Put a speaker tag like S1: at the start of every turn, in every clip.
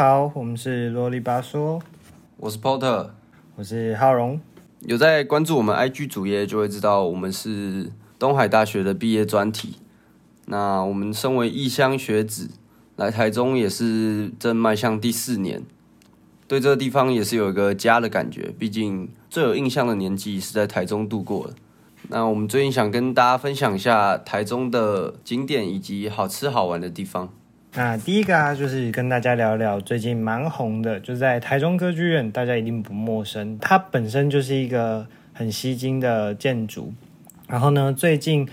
S1: 好，我们是啰里吧嗦，
S2: 我是 Porter，
S1: 我是浩荣。
S2: 有在关注我们 IG 主页，就会知道我们是东海大学的毕业专题。那我们身为异乡学子，来台中也是正迈向第四年，对这个地方也是有一个家的感觉。毕竟最有印象的年纪是在台中度过的。那我们最近想跟大家分享一下台中的景点以及好吃好玩的地方。
S1: 那第一个啊，就是跟大家聊聊最近蛮红的，就在台中歌剧院，大家一定不陌生。它本身就是一个很吸睛的建筑，然后呢，最近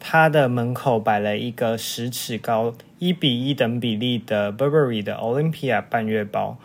S1: 它的门口摆了一个十尺高、一比一等比例的 Burberry 的 Olympia 半月包。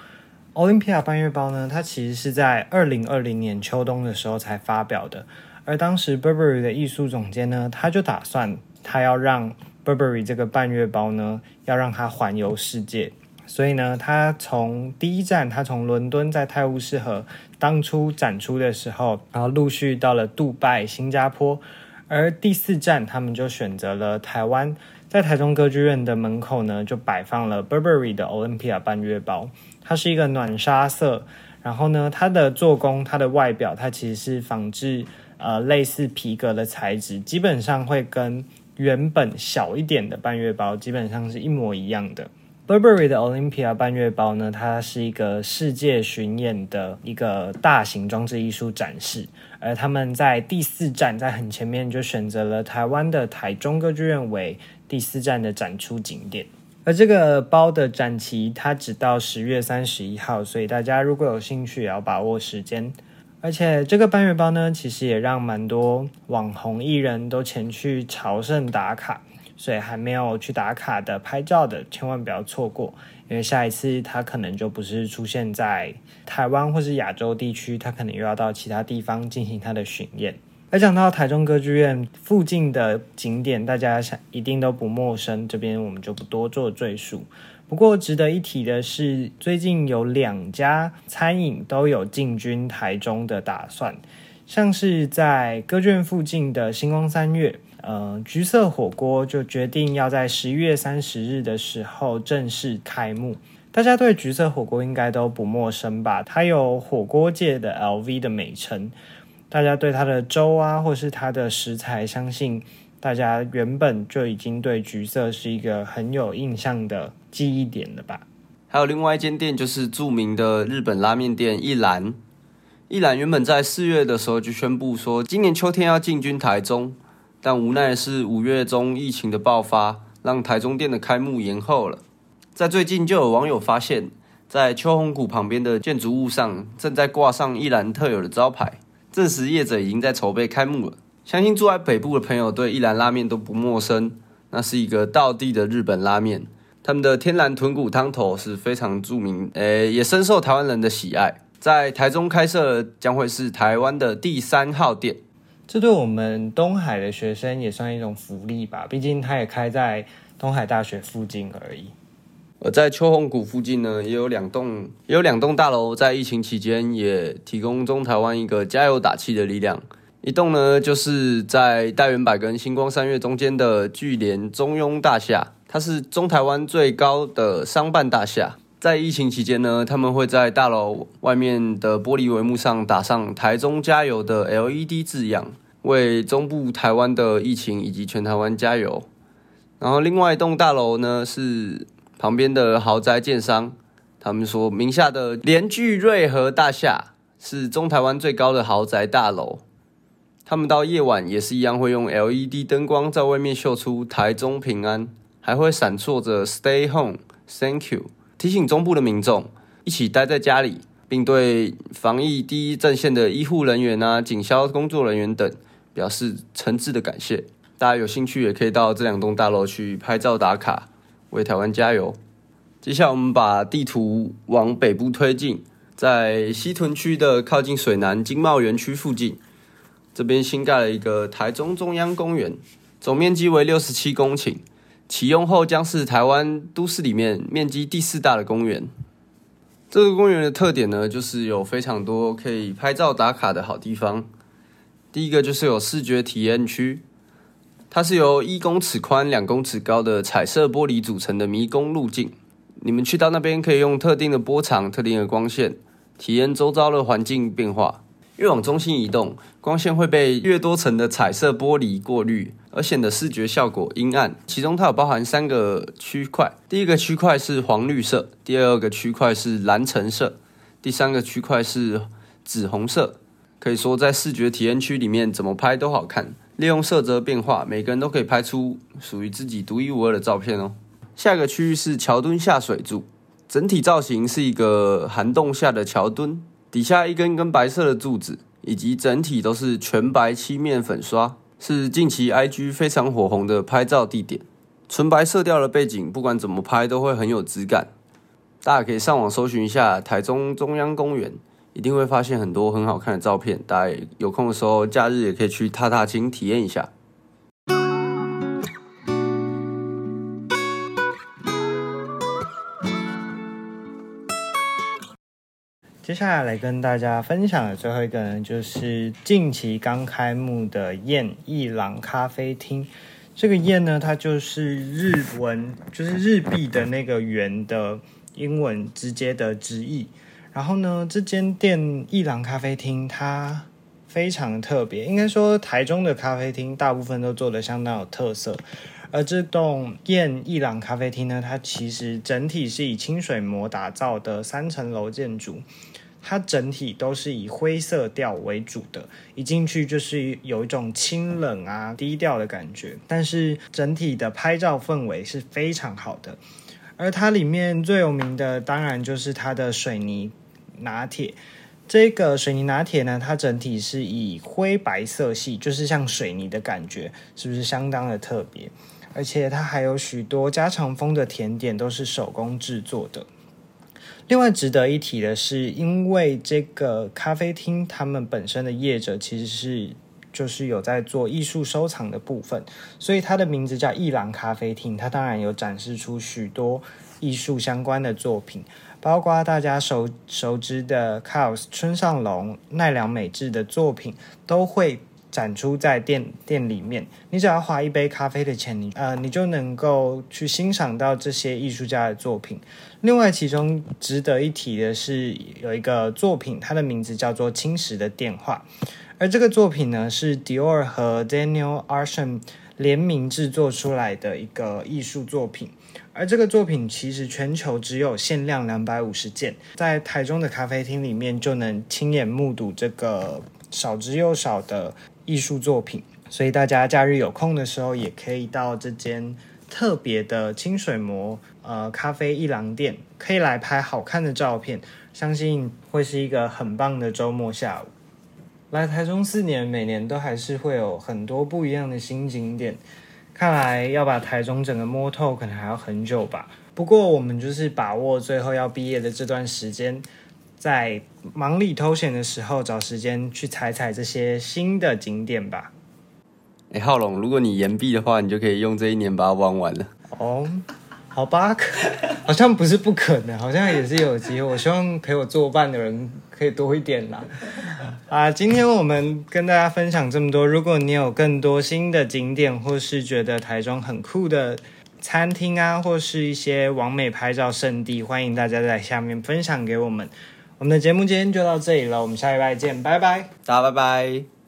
S1: Olympia 半月包呢，它其实是在二零二零年秋冬的时候才发表的，而当时 Burberry 的艺术总监呢，他就打算他要让 Burberry 这个半月包呢，要让它环游世界，所以呢，它从第一站，它从伦敦在泰晤士河当初展出的时候，然后陆续到了杜拜、新加坡，而第四站他们就选择了台湾，在台中歌剧院的门口呢，就摆放了 Burberry 的 Olympia 半月包，它是一个暖沙色，然后呢，它的做工、它的外表，它其实是仿制呃类似皮革的材质，基本上会跟原本小一点的半月包基本上是一模一样的。Burberry 的 Olympia 半月包呢，它是一个世界巡演的一个大型装置艺术展示，而他们在第四站，在很前面就选择了台湾的台中歌剧院为第四站的展出景点。而这个包的展期它只到十月三十一号，所以大家如果有兴趣，也要把握时间。而且这个半月包呢，其实也让蛮多网红艺人都前去朝圣打卡，所以还没有去打卡的拍照的，千万不要错过，因为下一次他可能就不是出现在台湾或是亚洲地区，他可能又要到其他地方进行他的巡演。而讲到台中歌剧院附近的景点，大家想一定都不陌生，这边我们就不多做赘述。不过值得一提的是，最近有两家餐饮都有进军台中的打算，像是在歌剧院附近的星光三月，呃，橘色火锅就决定要在十一月三十日的时候正式开幕。大家对橘色火锅应该都不陌生吧？它有火锅界的 LV 的美称，大家对它的粥啊，或是它的食材，相信。大家原本就已经对橘色是一个很有印象的记忆点了吧？
S2: 还有另外一间店，就是著名的日本拉面店一兰。一兰原本在四月的时候就宣布说，今年秋天要进军台中，但无奈是五月中疫情的爆发，让台中店的开幕延后了。在最近，就有网友发现，在秋红谷旁边的建筑物上，正在挂上一兰特有的招牌，证实业者已经在筹备开幕了。相信住在北部的朋友对一兰拉面都不陌生，那是一个道地的日本拉面。他们的天然豚骨汤头是非常著名，诶，也深受台湾人的喜爱。在台中开设将会是台湾的第三号店，
S1: 这对我们东海的学生也算一种福利吧。毕竟它也开在东海大学附近而已。
S2: 而在秋红谷附近呢，也有两栋，也有两栋大楼，在疫情期间也提供中台湾一个加油打气的力量。一栋呢，就是在大圆柏跟星光三月中间的巨联中庸大厦，它是中台湾最高的商办大厦。在疫情期间呢，他们会在大楼外面的玻璃帷幕上打上“台中加油”的 LED 字样，为中部台湾的疫情以及全台湾加油。然后另外一栋大楼呢，是旁边的豪宅建商，他们说名下的联聚瑞和大厦是中台湾最高的豪宅大楼。他们到夜晚也是一样，会用 LED 灯光在外面秀出台中平安，还会闪烁着 Stay Home, Thank you，提醒中部的民众一起待在家里，并对防疫第一阵线的医护人员啊、警消工作人员等表示诚挚的感谢。大家有兴趣也可以到这两栋大楼去拍照打卡，为台湾加油。接下来我们把地图往北部推进，在西屯区的靠近水南经贸园区附近。这边新盖了一个台中中央公园，总面积为六十七公顷，启用后将是台湾都市里面面积第四大的公园。这个公园的特点呢，就是有非常多可以拍照打卡的好地方。第一个就是有视觉体验区，它是由一公尺宽、两公尺高的彩色玻璃组成的迷宫路径，你们去到那边可以用特定的波长、特定的光线，体验周遭的环境变化。越往中心移动，光线会被越多层的彩色玻璃过滤，而显得视觉效果阴暗。其中它有包含三个区块，第一个区块是黄绿色，第二个区块是蓝橙色，第三个区块是紫红色。可以说，在视觉体验区里面，怎么拍都好看。利用色泽变化，每个人都可以拍出属于自己独一无二的照片哦。下一个区域是桥墩下水柱，整体造型是一个涵洞下的桥墩。底下一根根白色的柱子，以及整体都是全白漆面粉刷，是近期 IG 非常火红的拍照地点。纯白色调的背景，不管怎么拍都会很有质感。大家可以上网搜寻一下台中中央公园，一定会发现很多很好看的照片。大家有空的时候，假日也可以去踏踏青体验一下。
S1: 接下来来跟大家分享的最后一个呢，就是近期刚开幕的燕一郎咖啡厅。这个燕呢，它就是日文，就是日币的那个元的英文直接的直译。然后呢，这间店一郎咖啡厅它非常特别，应该说台中的咖啡厅大部分都做的相当有特色。而这栋燕一郎咖啡厅呢，它其实整体是以清水模打造的三层楼建筑，它整体都是以灰色调为主的，一进去就是有一种清冷啊、低调的感觉。但是整体的拍照氛围是非常好的，而它里面最有名的当然就是它的水泥拿铁。这个水泥拿铁呢，它整体是以灰白色系，就是像水泥的感觉，是不是相当的特别？而且它还有许多家常风的甜点，都是手工制作的。另外值得一提的是，因为这个咖啡厅他们本身的业者其实是就是有在做艺术收藏的部分，所以它的名字叫一郎咖啡厅。它当然有展示出许多艺术相关的作品，包括大家熟熟知的 Kaos 村上隆、奈良美智的作品都会。展出在店店里面，你只要花一杯咖啡的钱，你呃，你就能够去欣赏到这些艺术家的作品。另外，其中值得一提的是，有一个作品，它的名字叫做《青石的电话》，而这个作品呢，是 Dior 和 Daniel Arsham 联名制作出来的一个艺术作品。而这个作品其实全球只有限量两百五十件，在台中的咖啡厅里面就能亲眼目睹这个少之又少的。艺术作品，所以大家假日有空的时候，也可以到这间特别的清水模呃咖啡一郎店，可以来拍好看的照片，相信会是一个很棒的周末下午。来台中四年，每年都还是会有很多不一样的新景点，看来要把台中整个摸透，可能还要很久吧。不过我们就是把握最后要毕业的这段时间。在忙里偷闲的时候，找时间去踩踩这些新的景点吧。
S2: 哎，浩龙，如果你延毕的话，你就可以用这一年把它玩完了。
S1: 哦，好吧，好像不是不可能，好像也是有机会。我希望陪我作伴的人可以多一点啦。啊，今天我们跟大家分享这么多。如果你有更多新的景点，或是觉得台中很酷的餐厅啊，或是一些完美拍照圣地，欢迎大家在下面分享给我们。我们的节目今天就到这里了，我们下礼拜见，拜拜，
S2: 大家拜拜。